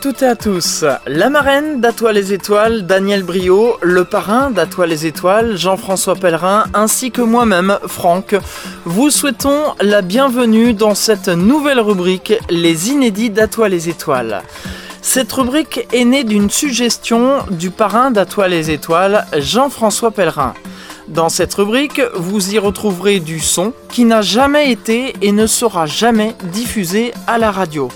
Toutes et à tous. La marraine d'Atoile les Étoiles, Daniel Brio, le parrain d'Atoile les Étoiles, Jean-François Pellerin, ainsi que moi-même, Franck, vous souhaitons la bienvenue dans cette nouvelle rubrique Les inédits d'Atoile les Étoiles. Cette rubrique est née d'une suggestion du parrain d'Atoile les Étoiles, Jean-François Pellerin. Dans cette rubrique, vous y retrouverez du son qui n'a jamais été et ne sera jamais diffusé à la radio.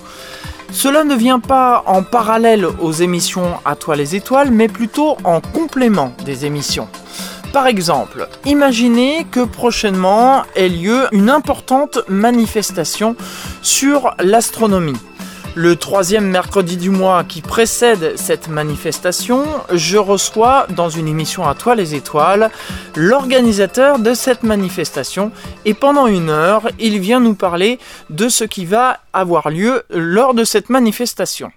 Cela ne vient pas en parallèle aux émissions À toi les étoiles, mais plutôt en complément des émissions. Par exemple, imaginez que prochainement ait lieu une importante manifestation sur l'astronomie. Le troisième mercredi du mois qui précède cette manifestation, je reçois dans une émission à toi les étoiles l'organisateur de cette manifestation et pendant une heure, il vient nous parler de ce qui va avoir lieu lors de cette manifestation.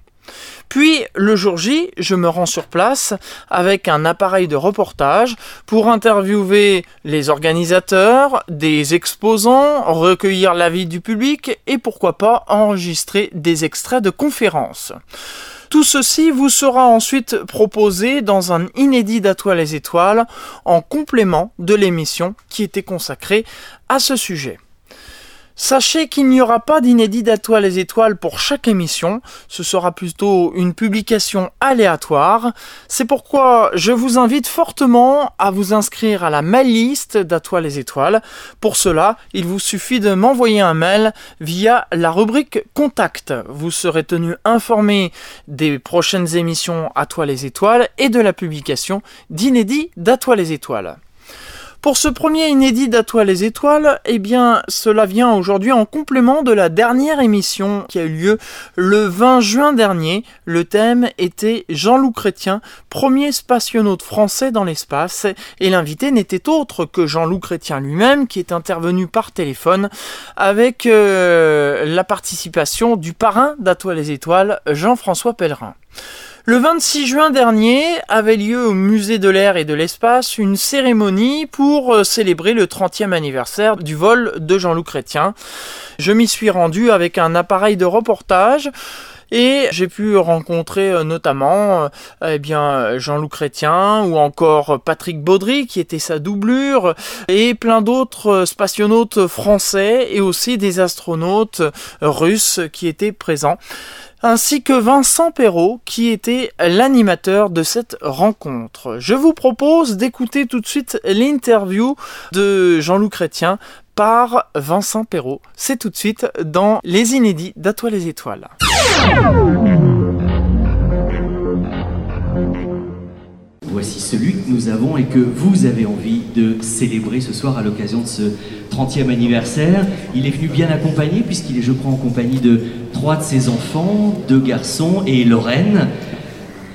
Puis le jour J, je me rends sur place avec un appareil de reportage pour interviewer les organisateurs, des exposants, recueillir l'avis du public et pourquoi pas enregistrer des extraits de conférences. Tout ceci vous sera ensuite proposé dans un inédit d'Atoile les étoiles en complément de l'émission qui était consacrée à ce sujet. Sachez qu'il n'y aura pas d'inédit d'Atoile les étoiles pour chaque émission, ce sera plutôt une publication aléatoire. C'est pourquoi je vous invite fortement à vous inscrire à la mail list d'Atoile les étoiles. Pour cela, il vous suffit de m'envoyer un mail via la rubrique Contact. Vous serez tenu informé des prochaines émissions Atoile les étoiles et de la publication d'inédits d'Atoile les étoiles. Pour ce premier inédit d'Atoile les étoiles, eh bien, cela vient aujourd'hui en complément de la dernière émission qui a eu lieu le 20 juin dernier. Le thème était Jean-Loup Chrétien, premier spationaute français dans l'espace, et l'invité n'était autre que Jean-Loup Chrétien lui-même qui est intervenu par téléphone avec euh, la participation du parrain d'Atoile les étoiles, Jean-François Pellerin. Le 26 juin dernier avait lieu au musée de l'air et de l'espace une cérémonie pour euh, célébrer le 30e anniversaire du vol de Jean-Loup Chrétien. Je m'y suis rendu avec un appareil de reportage. Et j'ai pu rencontrer euh, notamment euh, eh bien Jean-Loup Chrétien ou encore Patrick Baudry qui était sa doublure et plein d'autres spationautes français et aussi des astronautes russes qui étaient présents ainsi que Vincent Perrault qui était l'animateur de cette rencontre. Je vous propose d'écouter tout de suite l'interview de Jean-Loup Chrétien par Vincent Perrault. C'est tout de suite dans Les Inédits d'Atoile les Étoiles. Voici celui que nous avons et que vous avez envie de célébrer ce soir à l'occasion de ce 30e anniversaire. Il est venu bien accompagné puisqu'il est, je crois, en compagnie de trois de ses enfants, deux garçons et Lorraine,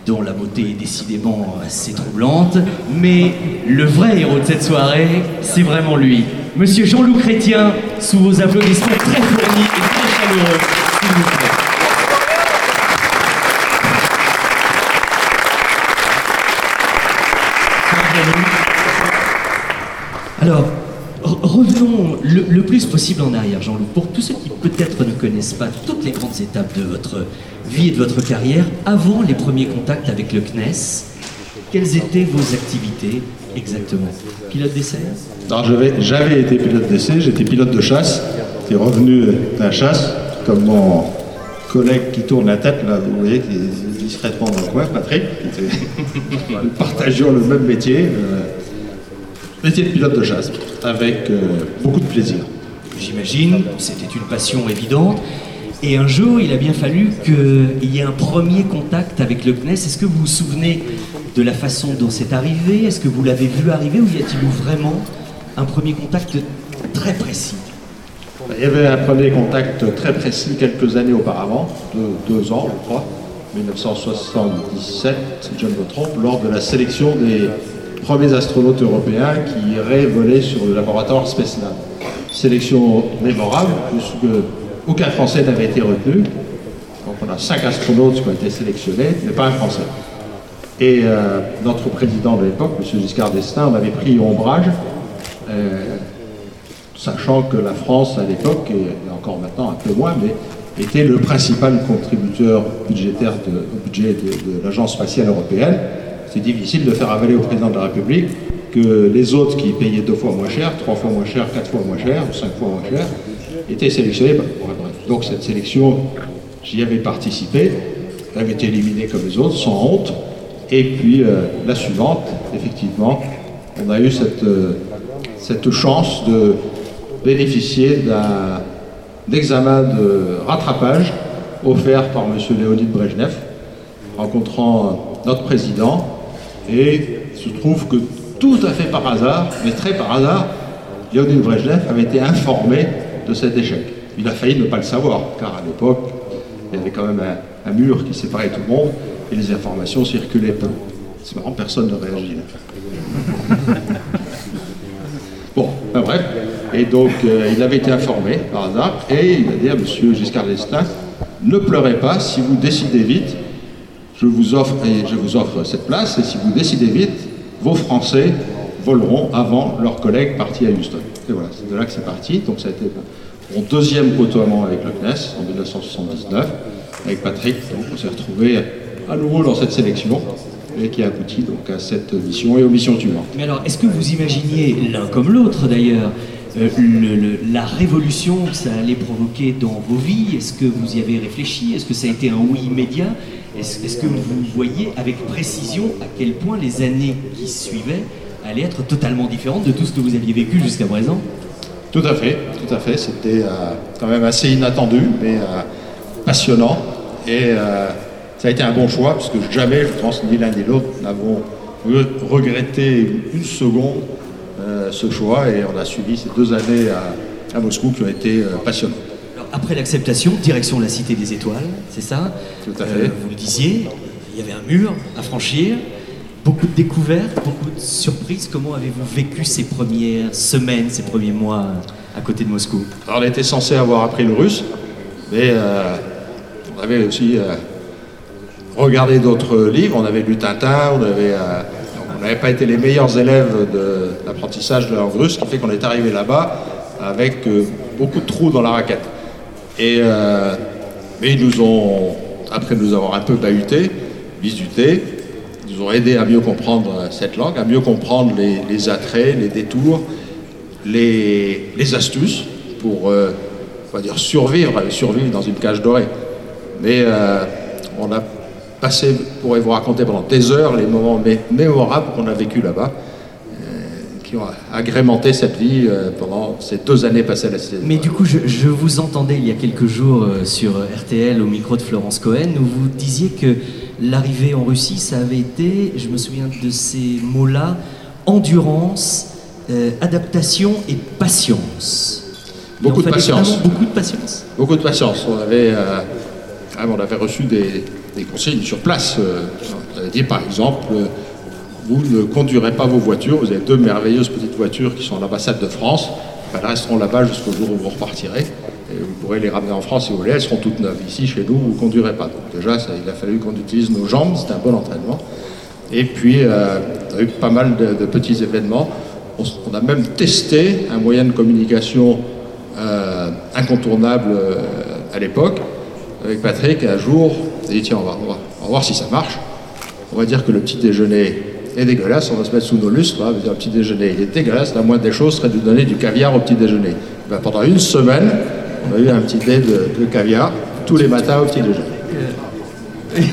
dont la beauté est décidément assez troublante. Mais le vrai héros de cette soirée, c'est vraiment lui. Monsieur Jean-Loup Chrétien, sous vos applaudissements très fournis et très chaleureux, Alors, revenons le, plus possible en arrière, Jean-Loup. Pour tous ceux qui peut-être ne connaissent pas toutes les grandes étapes de votre vie et de votre carrière, avant les premiers contacts avec le CNES, quelles étaient vos activités exactement? Pilote d'essai? Alors j'avais été pilote d'essai, j'étais pilote de chasse, j'étais revenu de la chasse, comme mon collègue qui tourne la tête, là, vous voyez, qui est discrètement dans le coin, Patrick, qui était... nous partagions le même métier. Euh, métier de pilote de chasse, avec euh, beaucoup de plaisir. J'imagine, c'était une passion évidente. Et un jour, il a bien fallu qu'il y ait un premier contact avec le CNES. Est-ce que vous vous souvenez de la façon dont c'est arrivé? Est-ce que vous l'avez vu arriver ou y a-t-il eu vraiment un premier contact très précis? Il y avait un premier contact très précis quelques années auparavant, de deux ans, je crois, 1977, si je ne me trompe, lors de la sélection des premiers astronautes européens qui iraient voler sur le laboratoire Spacelab. Sélection mémorable, puisque aucun Français n'avait été retenu. Donc on a cinq astronautes qui ont été sélectionnés, mais pas un Français. Et euh, notre président de l'époque, M. Giscard d'Estaing, avait pris ombrage, euh, sachant que la France à l'époque, et encore maintenant un peu moins, mais était le principal contributeur budgétaire au budget de, l'Agence spatiale européenne. C'est difficile de faire avaler au président de la République que les autres qui payaient deux fois moins cher, trois fois moins cher, quatre fois moins cher, cinq fois moins cher, étaient sélectionnés. Donc cette sélection, j'y avais participé, avait été éliminé comme les autres, sans honte. Et puis euh, la suivante, effectivement, on a eu cette, euh, cette chance de bénéficier d'un examen de rattrapage offert par M. Léonid Brejnev, rencontrant notre président. Et il se trouve que tout à fait par hasard, mais très par hasard, Léonid Brejnev avait été informé de cet échec. Il a failli ne pas le savoir, car à l'époque, il y avait quand même un, mur qui séparait tout le monde et les informations circulaient peu. C'est marrant, personne ne réagit. bon, ben bref. Et donc, euh, il avait été informé par hasard et il a dit à M. Giscard d'Estaing ne pleurez pas, si vous décidez vite, je vous offre, cette place, et si vous décidez vite, vos Français voleront avant leurs collègues partis à Houston. Et voilà, c'est de là que c'est parti. Donc ça a été mon deuxième côtoiement avec le CNES en 1979, avec Patrick. Donc on s'est retrouvé à nouveau dans cette sélection et qui a abouti donc à cette mission et aux missions suivantes. Mais alors, est-ce que vous imaginiez l'un comme l'autre d'ailleurs euh, la révolution que ça allait provoquer dans vos vies? Est-ce que vous y avez réfléchi? Est-ce que ça a été un oui immédiat? Est-ce que vous voyez avec précision à quel point les années qui suivaient allaient être totalement différentes de tout ce que vous aviez vécu jusqu'à présent? Tout à fait, tout à fait. C'était euh, quand même assez inattendu, mais euh, passionnant. Et euh, ça a été un bon choix, puisque jamais, je pense, ni l'un ni l'autre n'avons regretté une seconde ce choix. Et on a suivi ces deux années à, Moscou qui ont été passionnantes. Après l'acceptation, direction la Cité des Étoiles, c'est ça Tout à fait. vous le disiez, il y avait un mur à franchir. Beaucoup de découvertes, beaucoup de surprises. Comment avez-vous vécu ces premières semaines, ces premiers mois à côté de Moscou? On était censé avoir appris le russe, mais euh, on avait aussi euh, regardé d'autres livres. On avait lu Tintin, on avait, euh, on n'avait pas été les meilleurs élèves de l'apprentissage de la langue russe, ce qui fait qu'on est arrivé là-bas avec beaucoup de trous dans la raquette. Et, mais ils nous ont, après nous avoir un peu bahuté, bisuté, nous ont aidé à mieux comprendre cette langue, à mieux comprendre les, attraits, les détours, les, astuces pour euh, dire survivre, survivre dans une cage dorée. Mais euh, on a passé, pourrais vous raconter pendant des heures les moments mémorables qu'on a vécu là-bas euh, qui ont agrémenté cette vie pendant ces deux années passées à la Mais du coup, je, je, vous entendais il y a quelques jours sur RTL au micro de Florence Cohen où vous disiez que l'arrivée en Russie, ça avait été, je me souviens de ces mots-là, endurance, euh, adaptation et patience. Beaucoup de patience. Beaucoup de patience. Beaucoup de patience. On avait, euh, ah, on avait reçu des, consignes sur place. Euh, on avait dit par exemple, vous ne conduirez pas vos voitures, vous avez deux merveilleuses petites voitures qui sont à l'ambassade de France, elles resteront là-bas jusqu'au jour où vous repartirez vous pourrez les ramener en France si vous voulez, elles seront toutes neuves. Ici, chez nous, vous ne conduirez pas. Donc déjà, il a fallu qu'on utilise nos jambes, c'était un bon entraînement. Et puis, euh, on a eu pas mal de, petits événements. On, a même testé un moyen de communication euh, incontournable euh, à l'époque. Avec Patrick, un jour, a dit, tiens, on va, voir si ça marche. On va dire que le petit déjeuner est dégueulasse, on va se mettre sous nos lustres, va dire, le petit déjeuner il est dégueulasse, la moindre des choses serait de donner du caviar au petit déjeuner. Ben, pendant une semaine, on a eu un petit dé de, caviar tous les matins au petit déjeuner.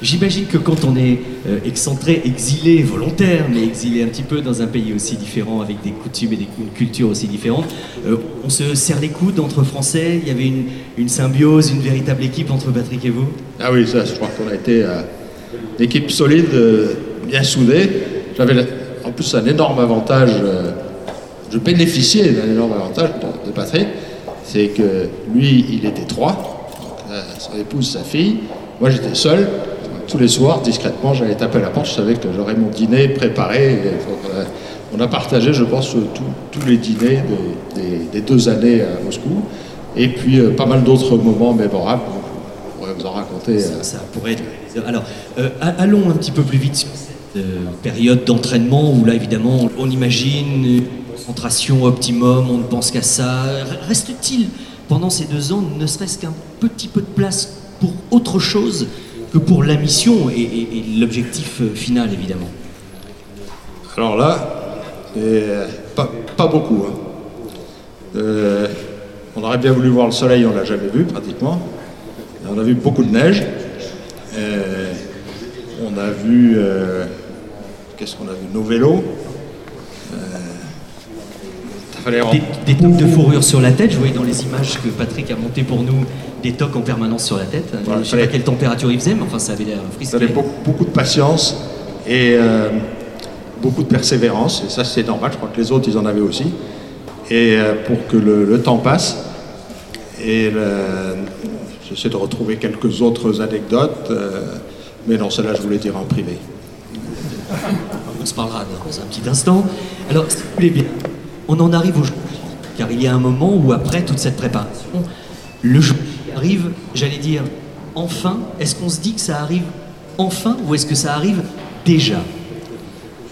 J'imagine que quand on est euh, excentré, exilé, volontaire, mais exilé un petit peu dans un pays aussi différent, avec des coutumes et des, une culture aussi différente, euh, on se serre les coudes entre Français? Il y avait une, symbiose, une véritable équipe entre Patrick et vous? Ah oui, ça, je crois qu'on a été euh, une équipe solide, bien soudée. J'avais en plus un énorme avantage je bénéficiais d'un énorme avantage de, Patrick, c'est que lui, il était trois, euh, son épouse, sa fille, moi j'étais seul. Tous les soirs, discrètement, j'allais taper à la porte, je savais que j'aurais mon dîner préparé. Euh, on a partagé, je pense, tous les dîners des, deux années à Moscou. Et puis euh, pas mal d'autres moments mémorables. En raconter. Ça, pourrait être. Alors, allons un petit peu plus vite sur cette période d'entraînement où là, évidemment, on imagine concentration optimum, on ne pense qu'à ça. Reste-t-il pendant ces deux ans ne serait-ce qu'un petit peu de place pour autre chose que pour la mission et, l'objectif final évidemment? Alors là, pas, beaucoup. Hein. Euh, on aurait bien voulu voir le soleil, on l'a jamais vu pratiquement. On a vu beaucoup de neige. Euh, on a vu, euh, qu'est-ce qu'on a vu? Nos vélos. des, des tocs de fourrure sur la tête. Je voyais dans les images que Patrick a montées pour nous des tocs en permanence sur la tête. je ne sais pas quelle température il faisait, mais enfin ça avait l'air frisqué. Il fallait beaucoup, beaucoup, de patience et beaucoup de persévérance. Et ça c'est normal, je crois que les autres ils en avaient aussi et euh, pour que le, temps passe. Et j'essaie de retrouver quelques autres anecdotes, euh, mais non, celle-là, je voulais dire en privé. On se parlera dans un petit instant. Alors, si vous voulez bien, on en arrive au jour, car il y a un moment où, après toute cette préparation, le jour arrive, j'allais dire, enfin. Est-ce qu'on se dit que ça arrive enfin ou est-ce que ça arrive déjà?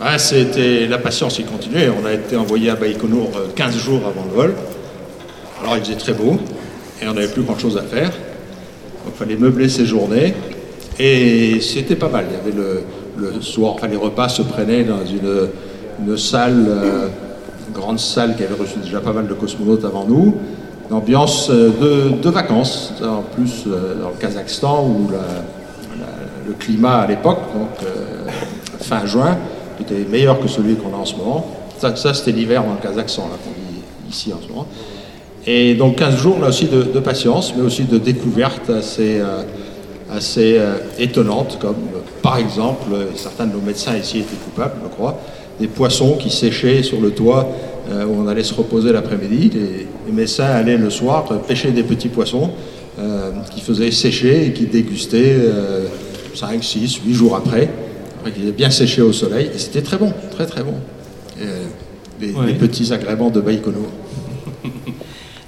Ah, c'était la patience qui continuait. On a été envoyé à Baïkonour 15 euh, jours avant le vol. Alors il faisait très beau et on n'avait plus grand chose à faire. Donc il fallait meubler ses journées et c'était pas mal. Il y avait le, soir, enfin les repas se prenaient dans une, salle, euh, une grande salle qui avait reçu déjà pas mal de cosmonautes avant nous. Une ambiance euh, de, vacances, en plus dans le Kazakhstan où le climat à l'époque, donc fin juin, était meilleur que celui qu'on a en ce moment. Ça, c'était l'hiver dans le Kazakhstan, là, qu'on vit ici en ce moment. Et donc 15 jours là aussi de, patience, mais aussi de découvertes assez, euh, assez euh, étonnantes, comme euh, par exemple, certains de nos médecins ici étaient coupables, je crois, des poissons qui séchaient sur le toit où on allait se reposer l'après-midi. Les, les, médecins allaient le soir pêcher des petits poissons qui faisaient sécher et qui dégustaient 5, 6, 8 jours après il est bien séché au soleil, et c'était très bon, très très bon. les, petits agréments de Baïkono.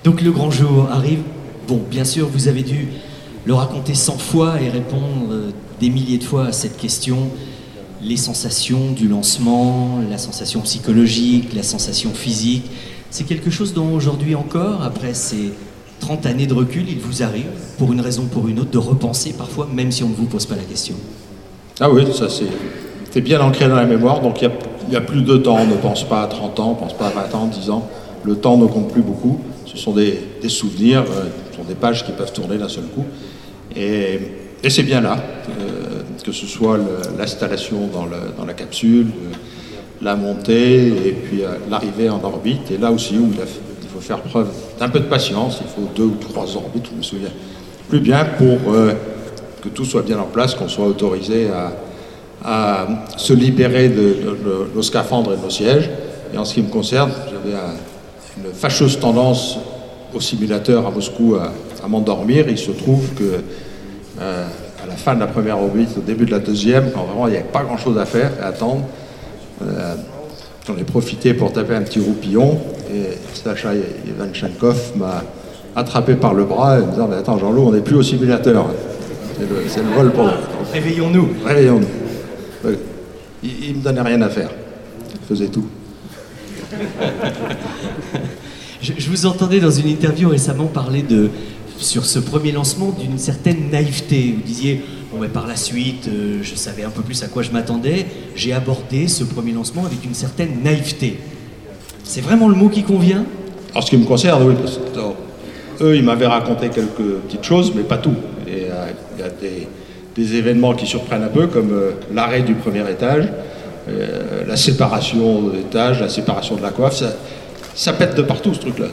Donc le grand jour arrive. Bon, bien sûr, vous avez dû le raconter 100 fois et répondre euh, des milliers de fois à cette question. Les sensations du lancement, la sensation psychologique, la sensation physique, c'est quelque chose dont aujourd'hui encore, après ces 30 années de recul, il vous arrive, pour une raison ou pour une autre, de repenser parfois, même si on ne vous pose pas la question. Ah oui, ça c'est bien ancré dans la mémoire, donc il n'y a, plus de temps, on ne pense pas à 30 ans, on ne pense pas à 20 ans, 10 ans. Le temps ne compte plus beaucoup, ce sont des, souvenirs, euh, ce sont des pages qui peuvent tourner d'un seul coup. Et, c'est bien là, euh, que ce soit l'installation dans, la capsule, euh, la montée et puis l'arrivée en orbite, et là aussi où il, faut faire preuve d'un peu de patience, il faut deux ou trois orbites, je me souviens plus bien, pour que tout soit bien en place, qu'on soit autorisé à, se libérer de, nos scaphandres et de nos sièges. Et en ce qui me concerne, j'avais une fâcheuse tendance au simulateur à Moscou à, m'endormir. Il se trouve que euh, à la fin de la première orbite, au début de la deuxième, quand vraiment il n'y avait pas grand-chose à faire et à attendre, euh, j'en ai profité pour taper un petit roupillon et Sacha Ivanchenkov m'a attrapé par le bras et me disant Attends, Jean-Loup, on n'est plus au simulateur. C'est le, vol pour Réveillons-nous. Réveillons-nous. Il ne me donnait rien à faire. Il faisait tout. je, vous entendais dans une interview récemment parler de, sur ce premier lancement d'une certaine naïveté. Vous disiez, par la suite, euh, je savais un peu plus à quoi je m'attendais. J'ai abordé ce premier lancement avec une certaine naïveté. C'est vraiment le mot qui convient? En ce qui me concerne, oui. Eux, ils m'avaient raconté quelques petites choses, mais pas tout. Euh, il y a des, événements qui surprennent un peu, comme euh, l'arrêt du premier étage, euh, la séparation de l'étage, la séparation de la coiffe. Ça, pète de partout ce truc-là.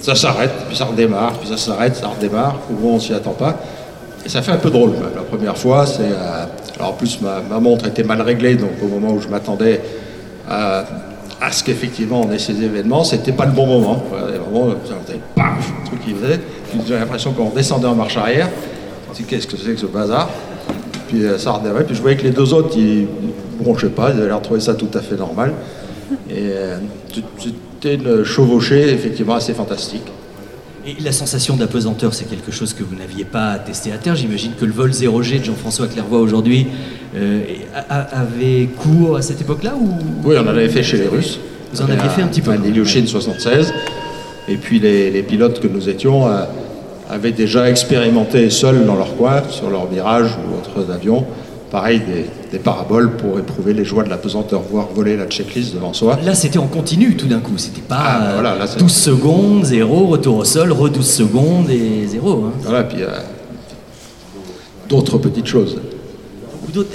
Ça s'arrête, puis ça redémarre, puis ça s'arrête, ça redémarre. Moins, on s'y attend pas. Et ça fait un peu drôle. La première fois, c'est. alors en plus, ma, montre était mal réglée, donc au moment où je m'attendais à, ce qu'effectivement on ait ces événements, c'était pas le bon moment. Vraiment, paf, le truc qui faisait. J'ai l'impression qu'on descendait en marche arrière qu'est-ce que c'est que ce bazar? Puis euh, ça redémarrait, puis je voyais que les deux autres, ils bronchaient pas, ils avaient trouver ça tout à fait normal. Et euh, c'était une chevauchée effectivement assez fantastique. Et la sensation d'apesanteur, c'est quelque chose que vous n'aviez pas testé à terre. J'imagine que le vol 0G de Jean-François Clairvoy aujourd'hui euh, avait cours à cette époque-là ou... Oui, on en avait fait chez les Russes. Vous en aviez fait un petit peu. Ilyushin 76. Et puis les, les pilotes que nous étions euh, avaient déjà expérimenté seuls dans leur coin, sur leur Mirage ou autres avions, pareil, des, des paraboles pour éprouver les joies de la pesanteur, voir voler la checklist devant soi. Là, c'était en continu tout d'un coup. C'était pas Ah, bah voilà, là, euh, 12 secondes, 0, retour au sol, re 12 secondes et 0. Hein. Voilà, puis euh, d'autres petites choses.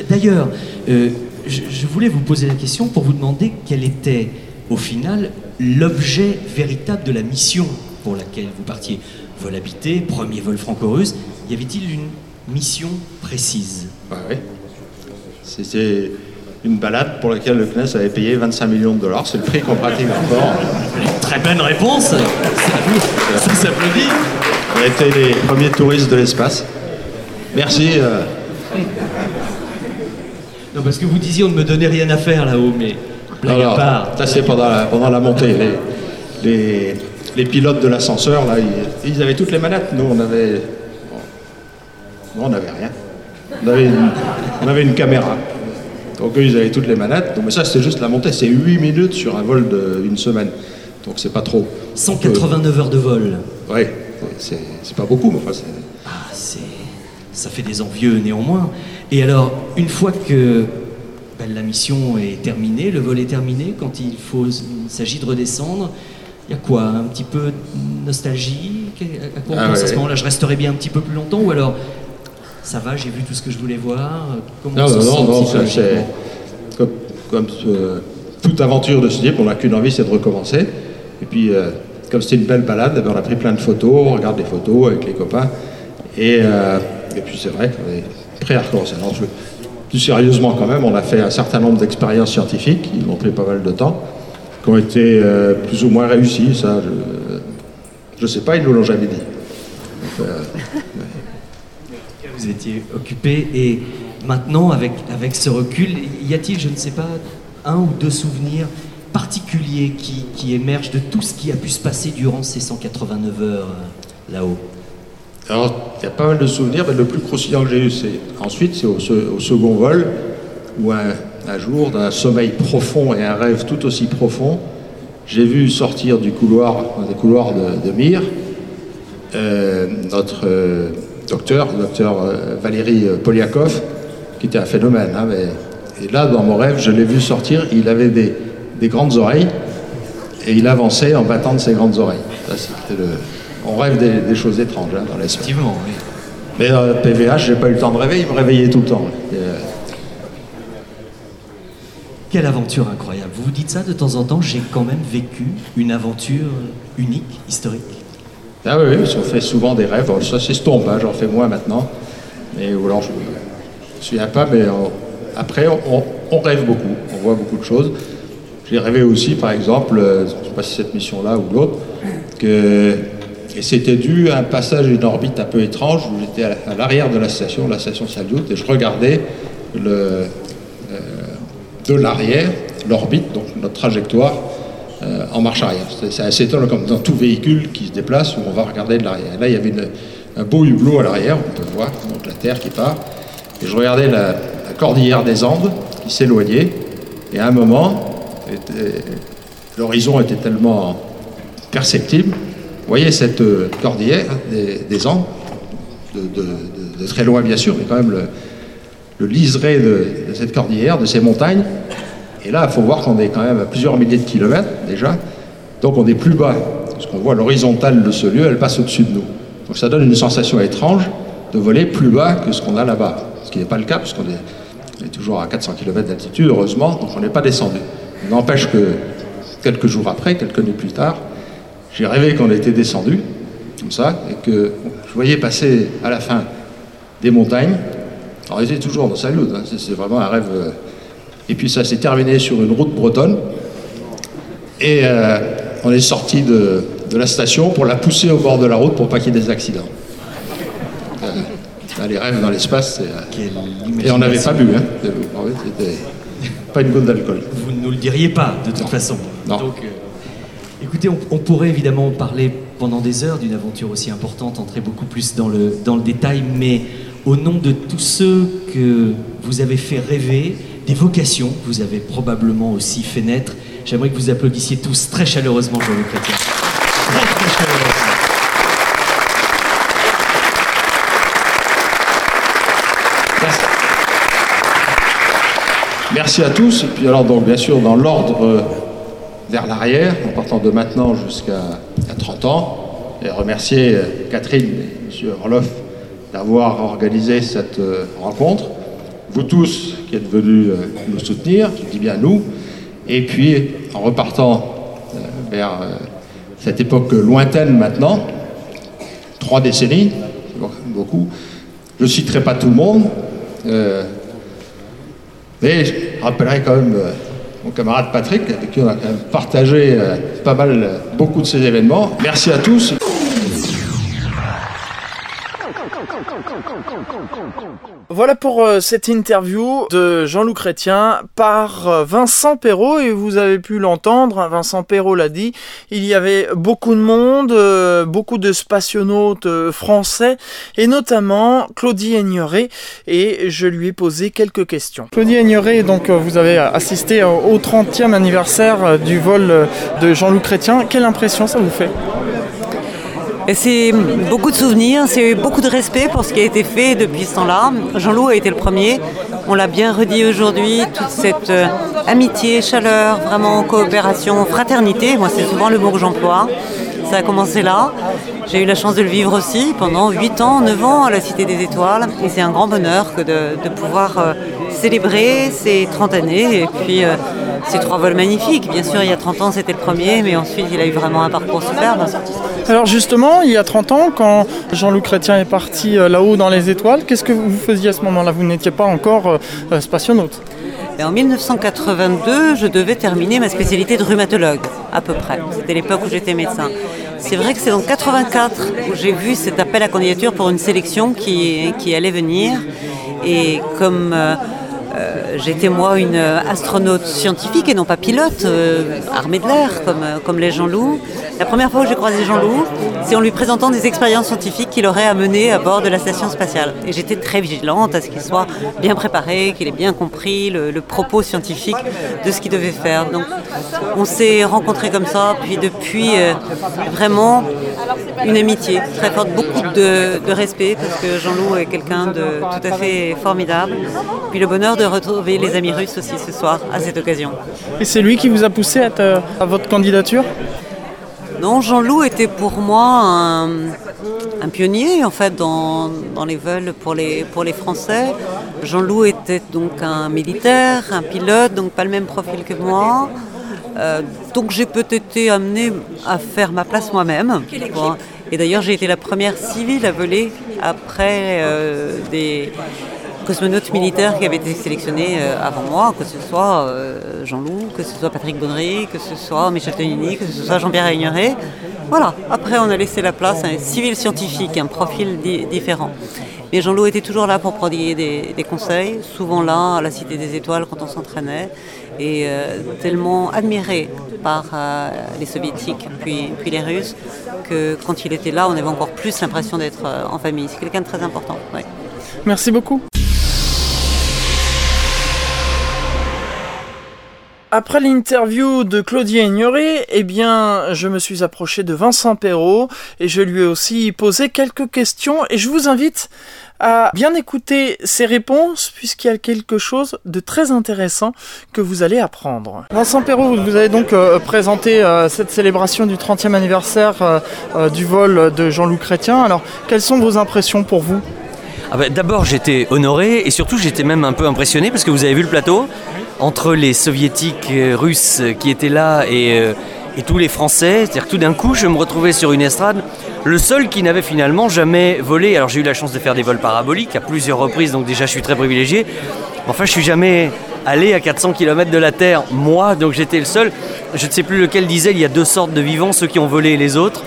D'ailleurs, euh, je, je voulais vous poser la question pour vous demander quel était, au final, l'objet véritable de la mission pour laquelle vous partiez. Vol habité, premier vol franco-russe. Y avait-il une mission précise? Ouais. C'était une balade pour laquelle le CNES avait payé 25 millions de dollars. C'est le prix qu'on pratique encore. Très bonne réponse Ça, ça s'applaudit On a été les premiers touristes de l'espace. Merci. euh, Non, parce que vous disiez on ne me donnait rien à faire là-haut, mais blague à alors, part. ça c'est pendant la, pendant la montée. Les, les- les pilotes de l'ascenseur, là, ils, ils avaient toutes les manettes. Nous, on avait. nous, on n'avait rien. On avait, une, on avait une caméra. Donc eux, ils avaient toutes les manettes. Donc, mais ça, c'était juste la montée. C'est 8 minutes sur un vol d'une semaine. Donc c'est pas trop. 189 heures de vol. Oui, c'est c'est pas beaucoup, mais enfin, c'est. Ah, c'est... Ça fait des envieux néanmoins. Et alors, une fois que ben, la mission est terminée, le vol est terminé, quand il, faut, il s'agit de redescendre, il y a quoi Un petit peu de nostalgie À quoi on Ah pense à ce moment-là? Je resterai bien un petit peu plus longtemps Ou alors, ça va, j'ai vu tout ce que je voulais voir Comment Non, on se non, non, non, ça, c'est psychologiquement comme, comme euh, toute aventure de ce type, on n'a qu'une envie, c'est de recommencer. Et puis, euh, comme c'était une belle balade, eh ben, on a pris plein de photos, on regarde des photos avec les copains. Et, euh, et puis, c'est vrai qu'on est prêt à recommencer. Alors, je- plus sérieusement, quand même, on a fait un certain nombre d'expériences scientifiques, qui ont pris pas mal de temps, qui ont été euh, plus ou moins réussies. Ça, je ne sais pas, ils ne nous l'ont jamais dit. Donc, euh, Vous étiez occupé et maintenant, avec, avec ce recul, y a-t-il, je ne sais pas, un ou deux souvenirs particuliers qui, qui émergent de tout ce qui a pu se passer durant ces 189 heures euh, là-haut? Alors, il y a pas mal de souvenirs, mais le plus croustillant que j'ai eu, c'est ensuite, c'est au, au second vol, où un, un jour, d'un sommeil profond et un rêve tout aussi profond, j'ai vu sortir du couloir, des couloirs de, de Mir, euh, notre euh, docteur, le docteur euh, Valérie euh, Poliakov, qui était un phénomène. hein, mais- et là, dans mon rêve, je l'ai vu sortir, il avait des, des grandes oreilles, et il avançait en battant de ses grandes oreilles. Le... On rêve des, des choses étranges hein, dans l'espace. Effectivement, oui. Mais euh, PVH, j'ai pas eu le temps de rêver, il me réveillait tout le temps. Et, Quelle aventure incroyable. Vous vous dites ça de temps en temps, j'ai quand même vécu une aventure euh, unique, historique. ah oui, oui, qu'on fait souvent des rêves. Alors, ça s'estompe, hein, j'en fais moins maintenant. Mais ou alors, je me souviens pas, mais euh, après, on, on- on rêve beaucoup, on voit beaucoup de choses. J'ai rêvé aussi, par exemple, euh, je ne sais pas si cette mission-là ou l'autre, que et c'était dû à un passage d'une orbite un peu étrange où j'étais à l'arrière de la station, la station Salyut, et je regardais le, de l'arrière, l'orbite, donc notre trajectoire, euh, en marche arrière. C'est- assez étonnant comme dans tout véhicule qui se déplace où on va regarder de l'arrière. Là, il y avait un beau hublot à l'arrière, on peut voir, donc la Terre qui part. Et je regardais la, cordillère des Andes qui s'éloignait. Et à un moment, l'horizon était tellement perceptible. Vous voyez cette euh, cordillère des, des Andes, de, de- de- de très loin bien sûr, mais quand même le, le liseré de, cette cordillère, de ces montagnes. Et là, il faut voir qu'on est quand même à plusieurs milliers de kilomètres déjà. Donc on est plus bas. Parce qu'on voit l'horizontale de ce lieu, elle passe au-dessus de nous. Donc ça donne une sensation étrange de voler plus bas que ce qu'on a là-bas. Ce qui n'est pas le cas, parce qu'on est, on est toujours à 400 km d'altitude, heureusement, donc on n'est pas descendu. N'empêche que quelques jours après, quelques nuits plus tard, j'ai rêvé qu'on était descendu, comme ça, et que je voyais passer à la fin des montagnes. Alors, on était toujours dans Salut, hein, c'est vraiment un rêve. euh, Et puis ça s'est terminé sur une route bretonne. Et euh, on est sorti de, de la station pour la pousser au bord de la route pour pas qu'il y ait des accidents. Euh, là, les rêves dans l'espace, c'est. Et on n'avait pas bu, hein. En fait, C'était pas une goutte d'alcool. Vous ne nous le diriez pas, de toute façon. Non. Donc, euh, écoutez, on, on pourrait évidemment parler pendant des heures d'une aventure aussi importante, entrer beaucoup plus dans le, dans le détail, mais au nom de tous ceux que vous avez fait rêver, des vocations que vous avez probablement aussi fait naître, J'aimerais que vous applaudissiez tous très chaleureusement Jean-Luc Chrétien. Très très chaleureusement. Merci. À tous. Et puis alors donc bien sûr dans l'ordre euh, vers l'arrière, en partant de maintenant jusqu'à à 30 ans, et remercier euh, Catherine et M. Orloff d'avoir organisé cette euh, rencontre. Vous tous qui êtes venus euh, nous soutenir, je dis bien nous, et puis en repartant euh, vers cette époque lointaine maintenant, trois décennies, beaucoup, je ne citerai pas tout le monde, mais je rappellerai quand même mon camarade Patrick, avec qui on a quand même partagé pas mal, beaucoup de ces événements. Merci à tous. Voilà pour euh, cette interview de Jean-Loup Chrétien par euh, Vincent Perrault et vous avez pu l'entendre, hein, Vincent Perrault l'a dit, il y avait beaucoup de monde, euh, beaucoup de spationautes français et notamment Claudie Aigneret et je lui ai posé quelques questions. Claudie Aigneret, donc vous avez assisté au au 30e anniversaire du vol de Jean-Loup Chrétien, quelle impression ça vous fait? C'est beaucoup de souvenirs, c'est beaucoup de respect pour ce qui a été fait depuis ce temps-là. Jean-Loup a été le premier. On l'a bien redit aujourd'hui, toute cette euh, amitié, chaleur, vraiment coopération, fraternité. Moi, c'est souvent le mot que j'emploie. Ça a commencé là. J'ai eu la chance de le vivre aussi pendant 8 ans, 9 ans à la Cité des Étoiles. Et c'est un grand bonheur que de, pouvoir euh, célébrer ces 30 années et puis euh, ces trois vols magnifiques. Bien sûr, il y a 30 ans, c'était le premier, mais ensuite, il a eu vraiment un parcours superbe. Alors justement, il y a 30 ans, quand Jean-Luc Chrétien est parti euh, là-haut dans les étoiles, qu'est-ce que vous faisiez à ce moment-là? Vous n'étiez pas encore euh, euh, spationaute? Et en 1982, je devais terminer ma spécialité de rhumatologue, à peu près. C'était l'époque où j'étais médecin. C'est vrai que c'est en 84 où j'ai vu cet appel à candidature pour une sélection qui, qui allait venir. Et comme euh, euh, j'étais moi une astronaute scientifique et non pas pilote, euh, armée de l'air, comme, euh, comme les Jean-Loup, la première fois que j'ai croisé Jean-Loup, c'est en lui présentant des expériences scientifiques qu'il aurait à mener à bord de la station spatiale. Et j'étais très vigilante à ce qu'il soit bien préparé, qu'il ait bien compris le, propos scientifique de ce qu'il devait faire. Donc on s'est rencontrés comme ça, puis depuis euh, vraiment une amitié très forte, beaucoup de, de respect parce que Jean-Loup est quelqu'un de tout à fait formidable. Puis le bonheur de retrouver les amis russes aussi ce soir à cette occasion. Et c'est lui qui vous a poussé à, votre candidature? Non, Jean-Loup était pour moi un, un pionnier en fait dans, dans les vols pour les, pour les Français. Jean-Loup était donc un militaire, un pilote, donc pas le même profil que moi. Euh, donc j'ai peut-être été amenée à faire ma place moi-même. Et d'ailleurs j'ai été la première civile à voler après euh, des cosmonautes militaires qui avaient été sélectionnés euh, avant moi, que ce soit euh, Jean-Loup, que ce soit Patrick Bonnery, que ce soit Michel Tonini, que ce soit Jean-Pierre Aigneret. Voilà, après on a laissé la place à un civil scientifique, un profil di- différent. Mais Jean-Loup était toujours là pour prodiguer des, conseils, souvent là à la Cité des Étoiles quand on s'entraînait, et euh, tellement admiré par les Soviétiques puis, les Russes que quand il était là, on avait encore plus l'impression d'être en famille. C'est quelqu'un de très important. Merci beaucoup. Après l'interview de Claudie Ignoré, eh bien, je me suis approché de Vincent Perrault et je lui ai aussi posé quelques questions et je vous invite à bien écouter ses réponses puisqu'il y a quelque chose de très intéressant que vous allez apprendre. Vincent Perrault, vous avez donc euh, présenté euh, cette célébration du 30e anniversaire euh, du vol de Jean-Loup Chrétien. Alors, quelles sont vos impressions pour vous? Ah bah, D'abord, j'étais honoré et surtout, j'étais même un peu impressionné parce que vous avez vu le plateau entre les soviétiques euh, russes qui étaient là et, euh, et tous les Français. C'est-à-dire tout d'un coup, je me retrouvais sur une estrade, le seul qui n'avait finalement jamais volé. Alors, j'ai eu la chance de faire des vols paraboliques à plusieurs reprises, donc déjà, je suis très privilégié. Enfin, je suis jamais allé à 400 km de la Terre, moi, donc j'étais le seul. Je ne sais plus lequel disait, il y a deux sortes de vivants, ceux qui ont volé et les autres.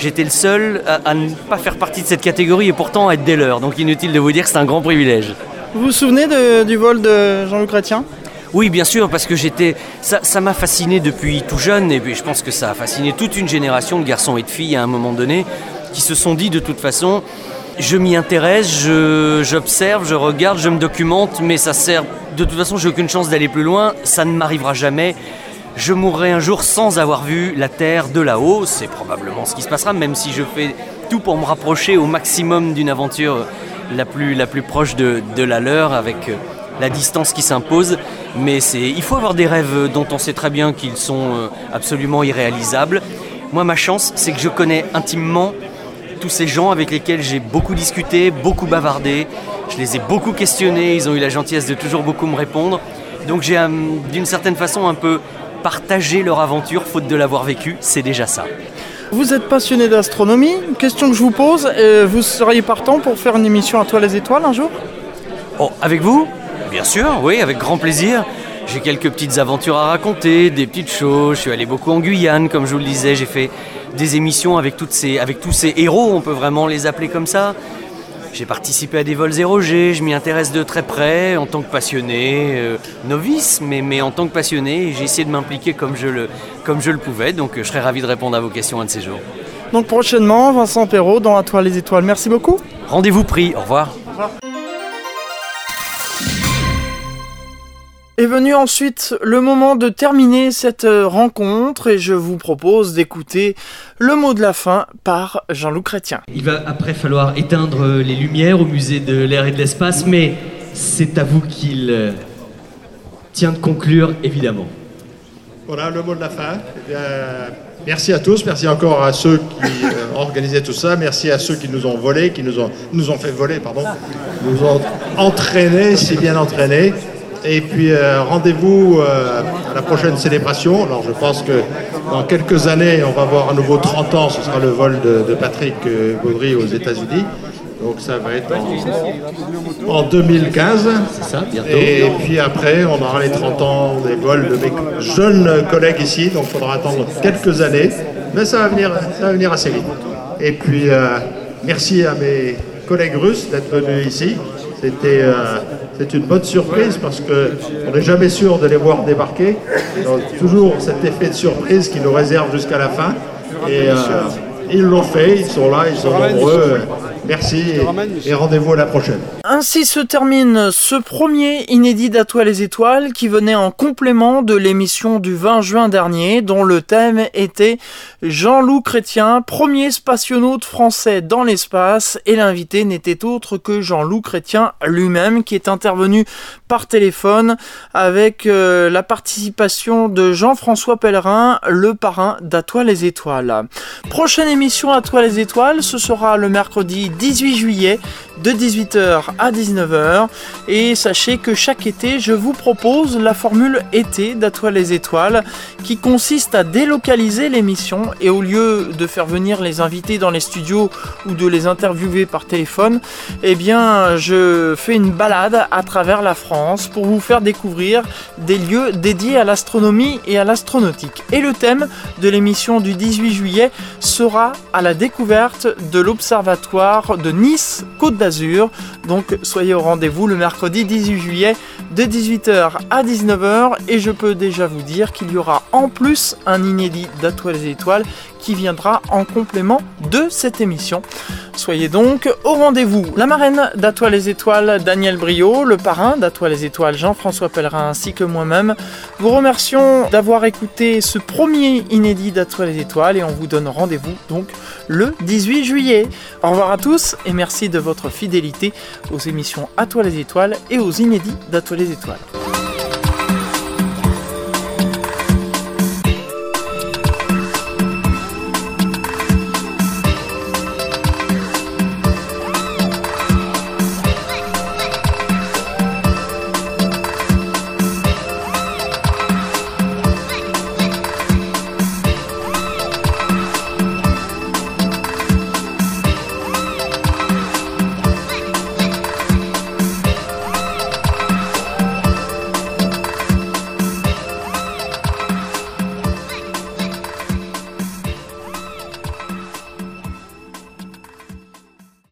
J'étais le seul à, à ne pas faire partie de cette catégorie et pourtant à être des leurs. Donc inutile de vous dire que c'est un grand privilège. Vous vous souvenez de- du vol de Jean-Luc Chrétien? Oui, bien sûr, parce que j'étais. Ça m'a fasciné depuis tout jeune, et puis je pense que ça a fasciné toute une génération de garçons et de filles à un moment donné, qui se sont dit de toute façon, je m'y intéresse, je- j'observe, je, regarde, je me documente, mais ça sert. De toute façon, j'ai aucune chance d'aller plus loin, ça ne m'arrivera jamais. Je mourrai un jour sans avoir vu la Terre de là-haut. C'est probablement ce qui se passera, même si je fais tout pour me rapprocher au maximum d'une aventure la plus, la plus proche de, la leur, avec euh, la distance qui s'impose. Mais il faut avoir des rêves dont on sait très bien qu'ils sont euh, absolument irréalisables. Moi, ma chance, c'est que je connais intimement tous ces gens avec lesquels j'ai beaucoup discuté, beaucoup bavardé. Je les ai beaucoup questionnés, ils ont eu la gentillesse de toujours beaucoup me répondre. Donc j'ai d'une certaine façon un peu partagé leur aventure, faute de l'avoir vécu, c'est déjà ça. Vous êtes passionné d'astronomie, question que je vous pose, euh, vous seriez partant pour faire une émission à toi les étoiles un jour? Oh, avec vous? Bien sûr, oui, avec grand plaisir. J'ai quelques petites aventures à raconter, des petites choses. Je suis allé beaucoup en Guyane, comme je vous le disais. J'ai fait des émissions avec, toutes ces, avec tous ces héros, on peut vraiment les appeler comme ça. J'ai participé à des vols 0G, je m'y intéresse de très près en tant que passionné, euh, novice, mais, mais en tant que passionné, j'ai essayé de m'impliquer comme, je le, comme je le pouvais, donc je serais ravi de répondre à vos questions un de ces jours. Donc prochainement, Vincent Perrault dans À toi les étoiles. Merci beaucoup. Rendez-vous pris, au revoir. Au revoir. Est venu ensuite le moment de terminer cette rencontre et je vous propose d'écouter le mot de la fin par Jean-Loup Chrétien. Il va après falloir éteindre les lumières au musée de l'air et de l'espace, mais c'est à vous qu'il euh, tient de conclure évidemment. Voilà le mot de la fin. Eh merci à tous, merci encore à ceux qui euh, ont organisé tout ça, merci à ceux qui nous ont volé, qui nous ont, nous ont fait voler, pardon, nous ont entraînés, si bien entraînés. Et puis euh, rendez-vous euh, à la prochaine célébration. Alors je pense que dans quelques années, on va avoir à nouveau 30 ans. Ce sera le vol de, Patrick euh, Gaudry aux États-Unis. Donc ça va être en, 2015. C'est ça, bientôt. Et puis après, on aura les 30 ans des vols de mes jeunes collègues ici. Donc il faudra attendre quelques années. Mais ça va venir, ça va venir assez vite. Et puis merci à mes collègues russes d'être venus ici. C'était c'est une bonne surprise parce qu'on n'est jamais sûr de les voir débarquer. Donc, toujours cet effet de surprise qui nous réserve jusqu'à la fin. Et euh, ils l'ont fait, ils sont là, ils sont nombreux. Merci et, rendez-vous à la prochaine. Ainsi se termine ce premier inédit d'Atoile les étoiles qui venait en complément de l'émission du 20 juin dernier dont le thème était Jean-Loup Chrétien, premier spationaute français dans l'espace et l'invité n'était autre que Jean-Loup Chrétien lui-même qui est intervenu par téléphone avec euh, la participation de Jean-François Pellerin, le parrain d'Atoile les étoiles. Prochaine émission Atoile les étoiles, ce sera le mercredi 18 juillet de 18h à 19h. Et sachez que chaque été, je vous propose la formule été d'Atoile les étoiles qui consiste à délocaliser l'émission et au lieu de faire venir les invités dans les studios ou de les interviewer par téléphone, eh bien je fais une balade à travers la France pour vous faire découvrir des lieux dédiés à l'astronomie et à l'astronautique. Et le thème de l'émission du 18 juillet sera à la découverte de l'observatoire de Nice Côte d'Azur. Donc soyez au rendez-vous le mercredi 18 juillet de 18h à 19h et je peux déjà vous dire qu'il y aura en plus un inédit d'Atoiles les étoiles qui viendra en complément de cette émission. Soyez donc au rendez-vous. La marraine d'Atoile les étoiles, Daniel Brio, le parrain d'Atoile les étoiles, Jean-François Pellerin, ainsi que moi-même, vous remercions d'avoir écouté ce premier inédit d'Atoile les étoiles et on vous donne rendez-vous donc le 18 juillet. Au revoir à tous et merci de votre fidélité aux émissions À les étoiles et aux inédits d'Atoile les étoiles.